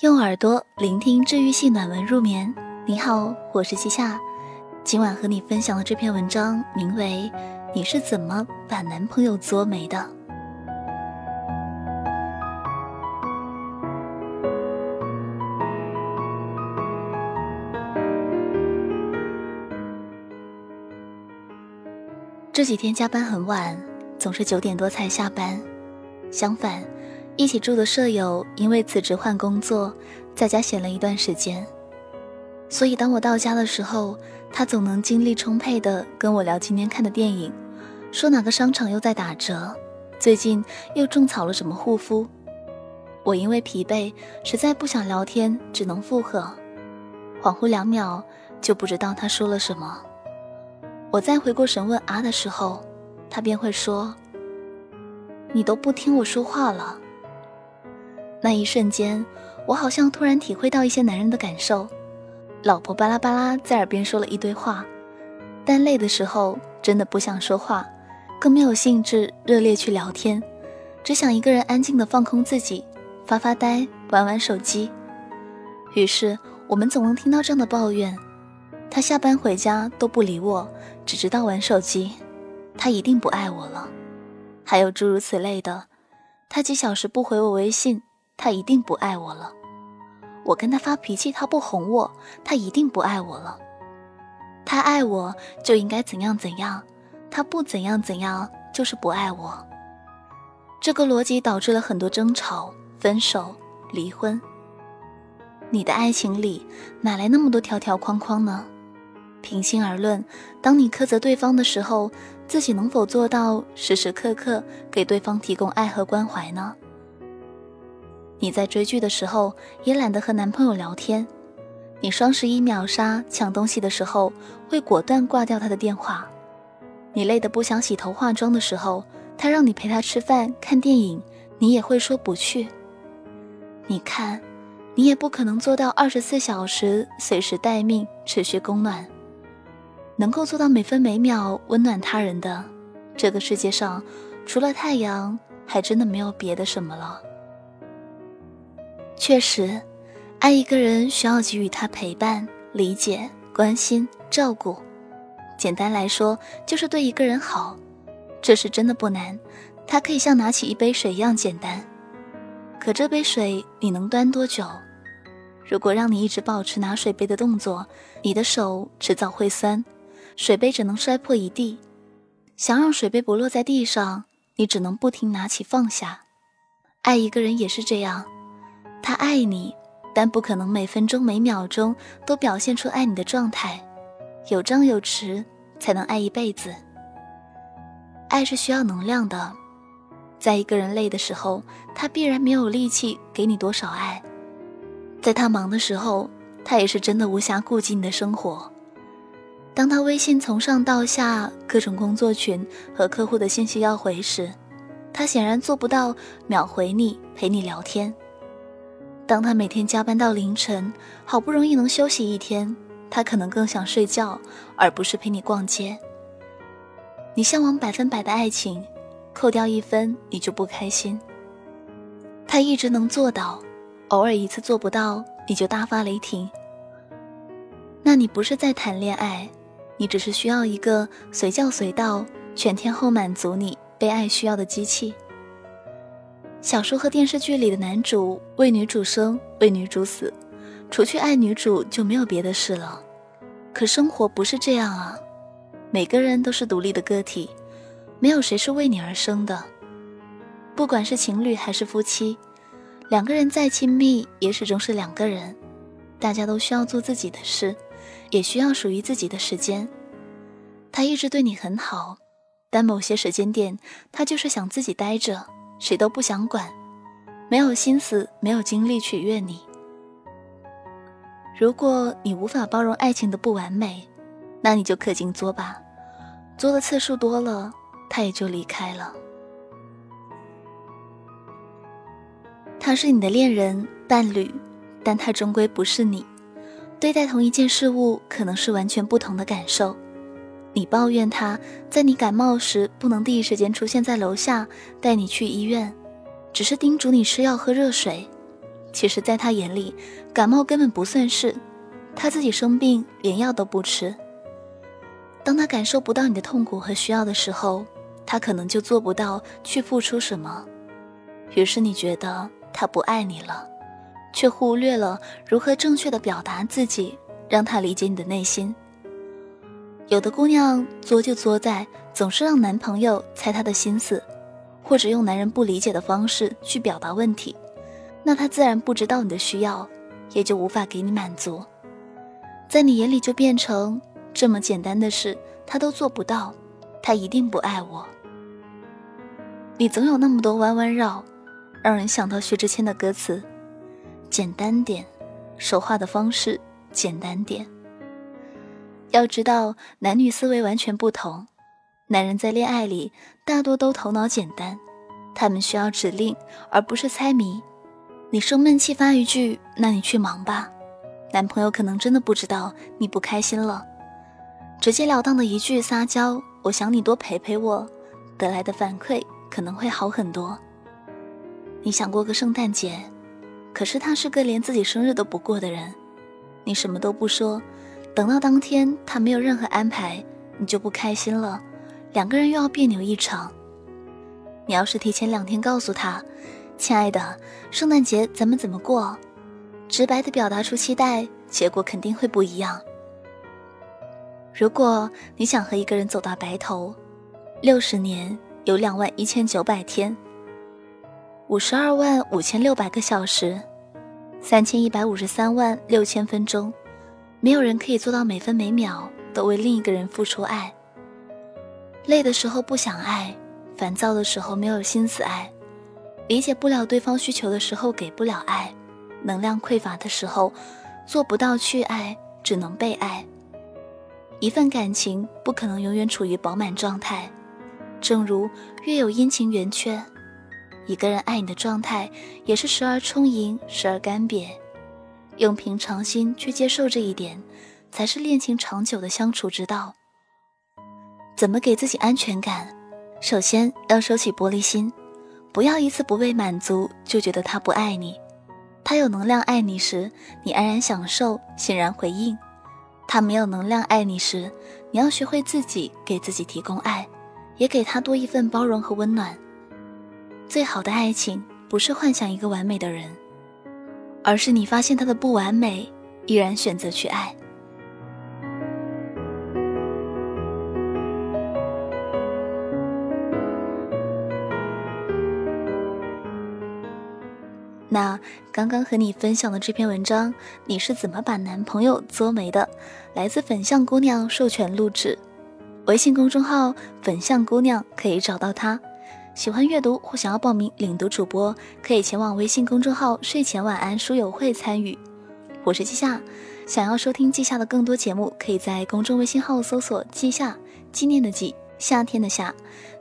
用耳朵聆听治愈系暖文入眠。你好，我是七夏，今晚和你分享的这篇文章名为《你是怎么把男朋友作没的》。这几天加班很晚，总是九点多才下班。相反。一起住的舍友因为辞职换工作，在家闲了一段时间，所以当我到家的时候，他总能精力充沛地跟我聊今天看的电影，说哪个商场又在打折，最近又种草了什么护肤。我因为疲惫，实在不想聊天，只能附和，恍惚两秒就不知道他说了什么。我再回过神问啊的时候，他便会说：“你都不听我说话了。”那一瞬间，我好像突然体会到一些男人的感受。老婆巴拉巴拉在耳边说了一堆话，但累的时候真的不想说话，更没有兴致热烈去聊天，只想一个人安静的放空自己，发发呆，玩玩手机。于是我们总能听到这样的抱怨：他下班回家都不理我，只知道玩手机，他一定不爱我了。还有诸如此类的，他几小时不回我微信。他一定不爱我了，我跟他发脾气，他不哄我，他一定不爱我了。他爱我就应该怎样怎样，他不怎样怎样就是不爱我。这个逻辑导致了很多争吵、分手、离婚。你的爱情里哪来那么多条条框框呢？平心而论，当你苛责对方的时候，自己能否做到时时刻刻给对方提供爱和关怀呢？你在追剧的时候也懒得和男朋友聊天，你双十一秒杀抢东西的时候会果断挂掉他的电话，你累得不想洗头化妆的时候，他让你陪他吃饭看电影，你也会说不去。你看，你也不可能做到二十四小时随时待命持续供暖，能够做到每分每秒温暖他人的，这个世界上除了太阳，还真的没有别的什么了。确实，爱一个人需要给予他陪伴、理解、关心、照顾。简单来说，就是对一个人好。这是真的不难，它可以像拿起一杯水一样简单。可这杯水你能端多久？如果让你一直保持拿水杯的动作，你的手迟早会酸，水杯只能摔破一地。想让水杯不落在地上，你只能不停拿起放下。爱一个人也是这样。他爱你，但不可能每分钟每秒钟都表现出爱你的状态，有张有弛才能爱一辈子。爱是需要能量的，在一个人累的时候，他必然没有力气给你多少爱；在他忙的时候，他也是真的无暇顾及你的生活。当他微信从上到下各种工作群和客户的信息要回时，他显然做不到秒回你，陪你聊天。当他每天加班到凌晨，好不容易能休息一天，他可能更想睡觉，而不是陪你逛街。你向往百分百的爱情，扣掉一分你就不开心。他一直能做到，偶尔一次做不到你就大发雷霆。那你不是在谈恋爱，你只是需要一个随叫随到、全天候满足你被爱需要的机器。小说和电视剧里的男主为女主生，为女主死，除去爱女主就没有别的事了。可生活不是这样啊，每个人都是独立的个体，没有谁是为你而生的。不管是情侣还是夫妻，两个人再亲密也始终是两个人，大家都需要做自己的事，也需要属于自己的时间。他一直对你很好，但某些时间点，他就是想自己待着。谁都不想管，没有心思，没有精力取悦你。如果你无法包容爱情的不完美，那你就氪金作吧，作的次数多了，他也就离开了。他是你的恋人、伴侣，但他终归不是你。对待同一件事物，可能是完全不同的感受。你抱怨他在你感冒时不能第一时间出现在楼下带你去医院，只是叮嘱你吃药喝热水，其实，在他眼里，感冒根本不算事，他自己生病连药都不吃。当他感受不到你的痛苦和需要的时候，他可能就做不到去付出什么。于是你觉得他不爱你了，却忽略了如何正确的表达自己，让他理解你的内心。有的姑娘作就作在总是让男朋友猜她的心思，或者用男人不理解的方式去表达问题。那他自然不知道你的需要，也就无法给你满足，在你眼里就变成这么简单的事，他都做不到，他一定不爱我。你总有那么多弯弯绕，让人想到薛之谦的歌词：简单点，说话的方式简单点。要知道，男女思维完全不同，男人在恋爱里大多都头脑简单，他们需要指令，而不是猜谜。你生闷气发一句，那你去忙吧。男朋友可能真的不知道你不开心了，直截了当的一句撒娇，我想你多陪陪我，得来的反馈可能会好很多。你想过个圣诞节，可是他是个连自己生日都不过的人，你什么都不说，等到当天他没有任何安排，你就不开心了，两个人又要别扭一场。你要是提前两天告诉他。亲爱的，圣诞节咱们怎么过？直白的表达出期待，结果肯定会不一样。如果你想和一个人走到白头，六十年有两万一千九百天，五十二万五千六百个小时，三千一百五十三万六千分钟，没有人可以做到每分每秒都为另一个人付出爱。累的时候不想爱，烦躁的时候没有心思爱。理解不了对方需求的时候给不了爱，能量匮乏的时候做不到去爱，只能被爱。一份感情不可能永远处于饱满状态，正如月有阴晴圆缺，一个人爱你的状态也是时而充盈，时而干瘪。用平常心去接受这一点，才是恋情长久的相处之道。怎么给自己安全感？首先要收起玻璃心。不要一次不被满足就觉得他不爱你，他有能量爱你时，你安然享受，欣然回应；他没有能量爱你时，你要学会自己给自己提供爱，也给他多一份包容和温暖。最好的爱情不是幻想一个完美的人，而是你发现他的不完美，依然选择去爱。那刚刚和你分享的这篇文章，你是怎么把男朋友作没的？来自粉象姑娘授权录制，微信公众号“粉象姑娘”可以找到她。喜欢阅读或想要报名领读主播，可以前往微信公众号“睡前晚安书友会”参与。我是季夏，想要收听季夏的更多节目，可以在公众微信号搜索“季夏”，纪念的季，夏天的夏。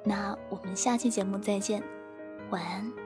那我们下期节目再见，晚安。